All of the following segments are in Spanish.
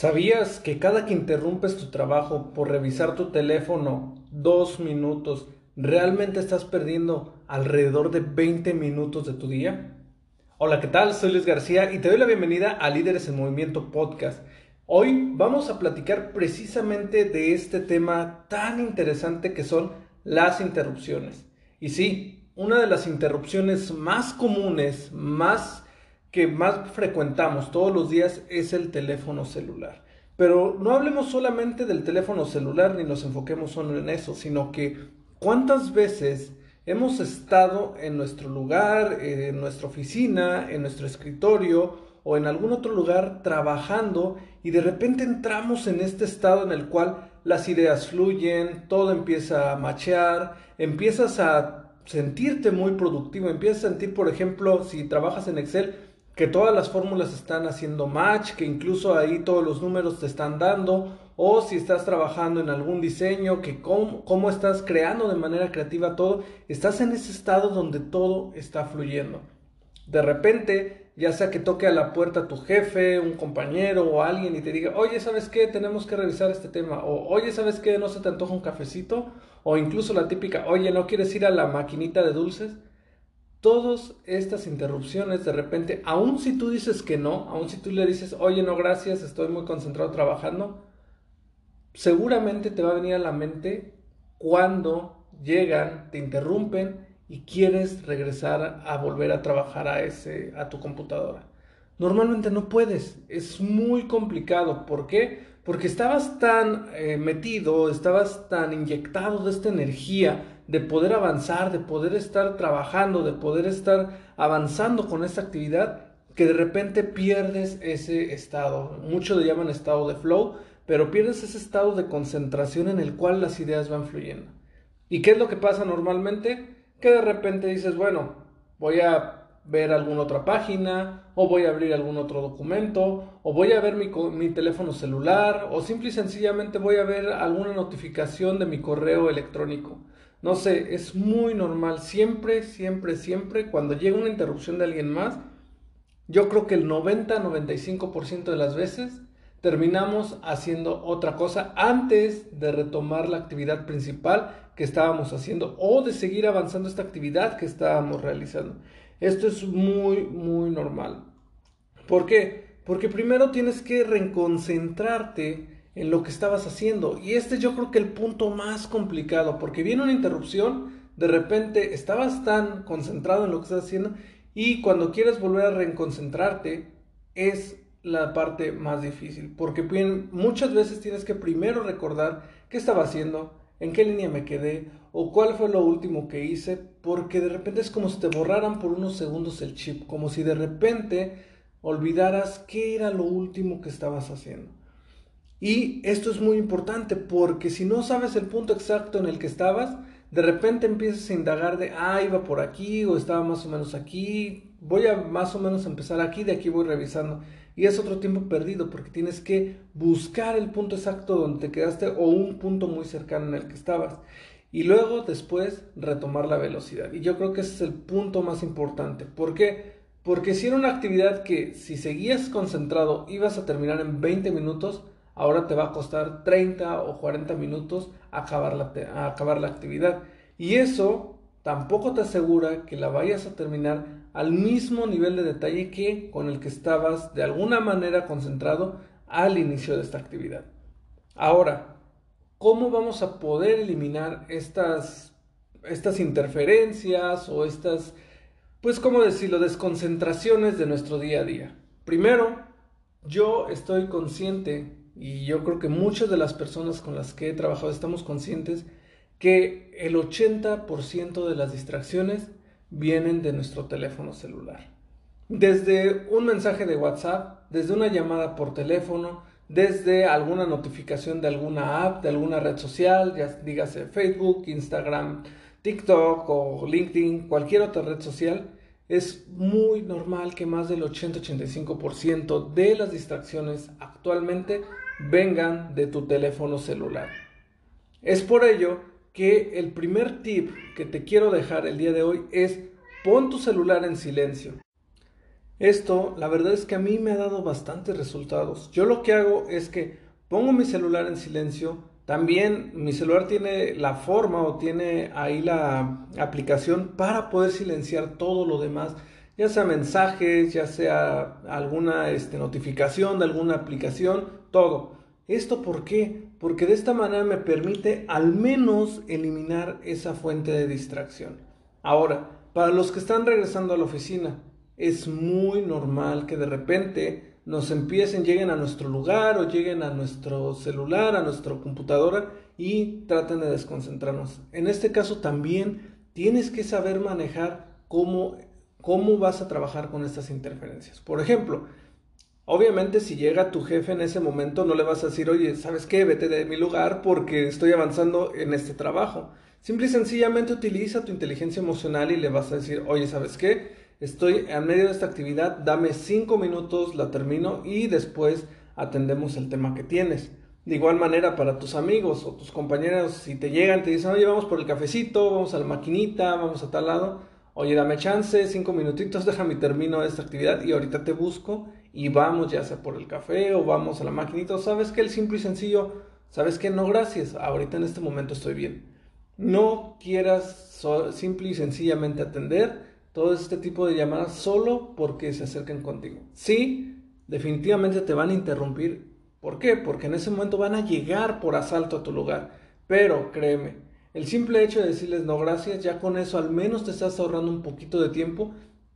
¿Sabías que cada que interrumpes tu trabajo por revisar tu teléfono dos minutos, realmente estás perdiendo alrededor de 20 minutos de tu día? Hola, ¿qué tal? Soy Luis García y te doy la bienvenida a Líderes en Movimiento Podcast. Hoy vamos a platicar precisamente de este tema tan interesante que son las interrupciones. Y sí, una de las interrupciones más comunes, más que más frecuentamos todos los días es el teléfono celular. Pero no hablemos solamente del teléfono celular ni nos enfoquemos solo en eso, sino que cuántas veces hemos estado en nuestro lugar, en nuestra oficina, en nuestro escritorio o en algún otro lugar trabajando y de repente entramos en este estado en el cual las ideas fluyen, todo empieza a machear, empiezas a sentirte muy productivo, empiezas a sentir, por ejemplo, si trabajas en Excel, que todas las fórmulas están haciendo match, que incluso ahí todos los números te están dando, o si estás trabajando en algún diseño, que cómo, estás creando de manera creativa todo, estás en ese estado donde todo está fluyendo. De repente, ya sea que toque a la puerta tu jefe, un compañero o alguien y te diga, oye, ¿sabes qué? Tenemos que revisar este tema. O, oye, ¿sabes qué? ¿No se te antoja un cafecito? O incluso la típica, oye, ¿no quieres ir a la maquinita de dulces? Todas estas interrupciones de repente, aun si tú dices que no, aun si tú le dices, oye, no, gracias, estoy muy concentrado trabajando, seguramente te va a venir a la mente cuando llegan, te interrumpen y quieres regresar a volver a trabajar a, ese, a tu computadora. Normalmente no puedes, es muy complicado. ¿Por qué? Porque estabas tan eh, metido, estabas tan inyectado de esta energía de poder avanzar, de poder estar trabajando, de poder estar avanzando con esta actividad, que de repente pierdes ese estado. Muchos le llaman estado de flow, pero pierdes ese estado de concentración en el cual las ideas van fluyendo. ¿Y qué es lo que pasa normalmente? Que de repente dices, bueno, voy a ver alguna otra página, o voy a abrir algún otro documento, o voy a ver mi, mi, teléfono celular, o simple y sencillamente voy a ver alguna notificación de mi correo electrónico. No sé, es muy normal. Siempre, siempre, siempre, cuando llega una interrupción de alguien más, yo creo que el 90-95% de las veces terminamos haciendo otra cosa antes de retomar la actividad principal que estábamos haciendo o de seguir avanzando esta actividad que estábamos realizando. Esto es muy, muy normal. ¿Por qué? Porque primero tienes que reconcentrarte en lo que estabas haciendo. Y este yo creo que el punto más complicado, porque viene una interrupción, de repente estabas tan concentrado en lo que estás haciendo y cuando quieres volver a reconcentrarte es la parte más difícil, porque muchas veces tienes que primero recordar qué estaba haciendo, en qué línea me quedé o cuál fue lo último que hice, porque de repente es como si te borraran por unos segundos el chip, como si de repente olvidaras qué era lo último que estabas haciendo. Y esto es muy importante porque si no sabes el punto exacto en el que estabas, de repente empiezas a indagar de, ah, iba por aquí o estaba más o menos aquí, voy a más o menos empezar aquí, de aquí voy revisando. Y es otro tiempo perdido porque tienes que buscar el punto exacto donde te quedaste o un punto muy cercano en el que estabas. Y luego después retomar la velocidad. Y yo creo que ese es el punto más importante. ¿Por qué? Porque si era una actividad que si seguías concentrado ibas a terminar en 20 minutos, ahora te va a costar 30 o 40 minutos acabar la, acabar la actividad. Y eso tampoco te asegura que la vayas a terminar al mismo nivel de detalle que con el que estabas de alguna manera concentrado al inicio de esta actividad. Ahora, ¿cómo vamos a poder eliminar estas, estas interferencias o estas, pues, ¿cómo decirlo?, desconcentraciones de nuestro día a día. Primero, yo estoy consciente y yo creo que muchas de las personas con las que he trabajado estamos conscientes que el 80% de las distracciones vienen de nuestro teléfono celular. Desde un mensaje de WhatsApp, desde una llamada por teléfono, desde alguna notificación de alguna app, de alguna red social, ya dígase Facebook, Instagram, TikTok o LinkedIn, cualquier otra red social, es muy normal que más del 80-85% de las distracciones actualmente vengan de tu teléfono celular. Es por ello que el primer tip que te quiero dejar el día de hoy es pon tu celular en silencio. Esto, la verdad es que a mí me ha dado bastantes resultados. Yo lo que hago es que pongo mi celular en silencio. También mi celular tiene la forma o tiene ahí la aplicación para poder silenciar todo lo demás, ya sea mensajes, ya sea alguna este, notificación de alguna aplicación, todo. ¿Esto por qué? Porque de esta manera me permite al menos eliminar esa fuente de distracción. Ahora, para los que están regresando a la oficina, es muy normal que de repente nos empiecen, lleguen a nuestro lugar o lleguen a nuestro celular, a nuestra computadora y traten de desconcentrarnos. En este caso también tienes que saber manejar cómo, cómo vas a trabajar con estas interferencias. Por ejemplo, Obviamente si llega tu jefe en ese momento no le vas a decir, oye, ¿sabes qué? Vete de mi lugar porque estoy avanzando en este trabajo. Simple y sencillamente utiliza tu inteligencia emocional y le vas a decir, oye, ¿sabes qué? Estoy en medio de esta actividad, dame cinco minutos, la termino y después atendemos el tema que tienes. De igual manera para tus amigos o tus compañeros, si te llegan, te dicen, oye, vamos por el cafecito, vamos a la maquinita, vamos a tal lado, oye, dame chance, cinco minutitos, déjame termino esta actividad y ahorita te busco y vamos ya sea por el café o vamos a la maquinita. ¿Sabes que El simple y sencillo, ¿sabes que No, gracias, ahorita en este momento estoy bien. No quieras simple y sencillamente atender todo este tipo de llamadas solo porque se acerquen contigo. Sí, definitivamente te van a interrumpir. ¿Por qué? Porque en ese momento van a llegar por asalto a tu lugar. Pero créeme, el simple hecho de decirles no gracias, ya con eso al menos te estás ahorrando un poquito de tiempo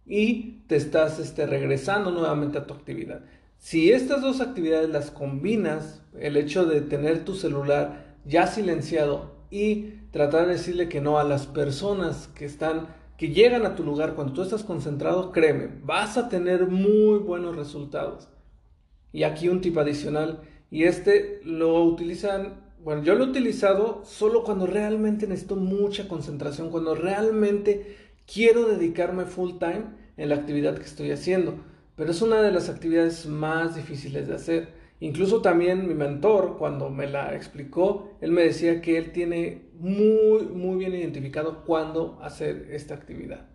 y te estás este, regresando nuevamente a tu actividad. Si estas dos actividades las combinas, el hecho de tener tu celular ya silenciado y tratar de decirle que no a las personas que están que llegan a tu lugar cuando tú estás concentrado, créeme, vas a tener muy buenos resultados. Y aquí un tip adicional, y este lo utilizan, bueno, yo lo he utilizado solo cuando realmente necesito mucha concentración, cuando realmente quiero dedicarme full time en la actividad que estoy haciendo, pero es una de las actividades más difíciles de hacer. Incluso también mi mentor, cuando me la explicó, él me decía que él tiene muy, muy bien identificado cuándo hacer esta actividad.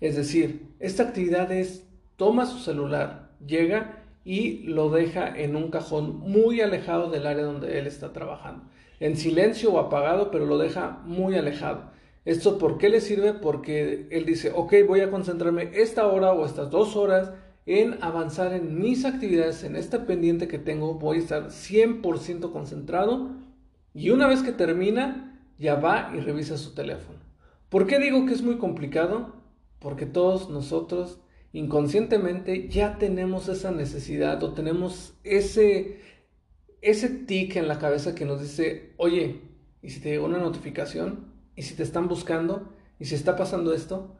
Es decir, esta actividad es, toma su celular, llega y lo deja en un cajón muy alejado del área donde él está trabajando. En silencio o apagado, pero lo deja muy alejado. ¿Esto por qué le sirve? Porque él dice, ok, voy a concentrarme esta hora o estas dos horas en avanzar en mis actividades, en este pendiente que tengo, voy a estar 100% concentrado y una vez que termina, ya va y revisa su teléfono. ¿Por qué digo que es muy complicado? Porque todos nosotros inconscientemente ya tenemos esa necesidad o tenemos ese, ese tic en la cabeza que nos dice, oye, ¿y si te llegó una notificación? ¿Y si te están buscando? ¿Y si está pasando esto?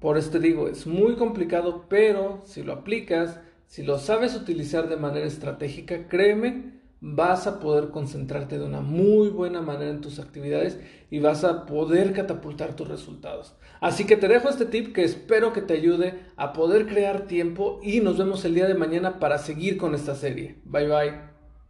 Por esto digo, es muy complicado, pero si lo aplicas, si lo sabes utilizar de manera estratégica, créeme, vas a poder concentrarte de una muy buena manera en tus actividades y vas a poder catapultar tus resultados. Así que te dejo este tip que espero que te ayude a poder crear tiempo y nos vemos el día de mañana para seguir con esta serie. Bye bye.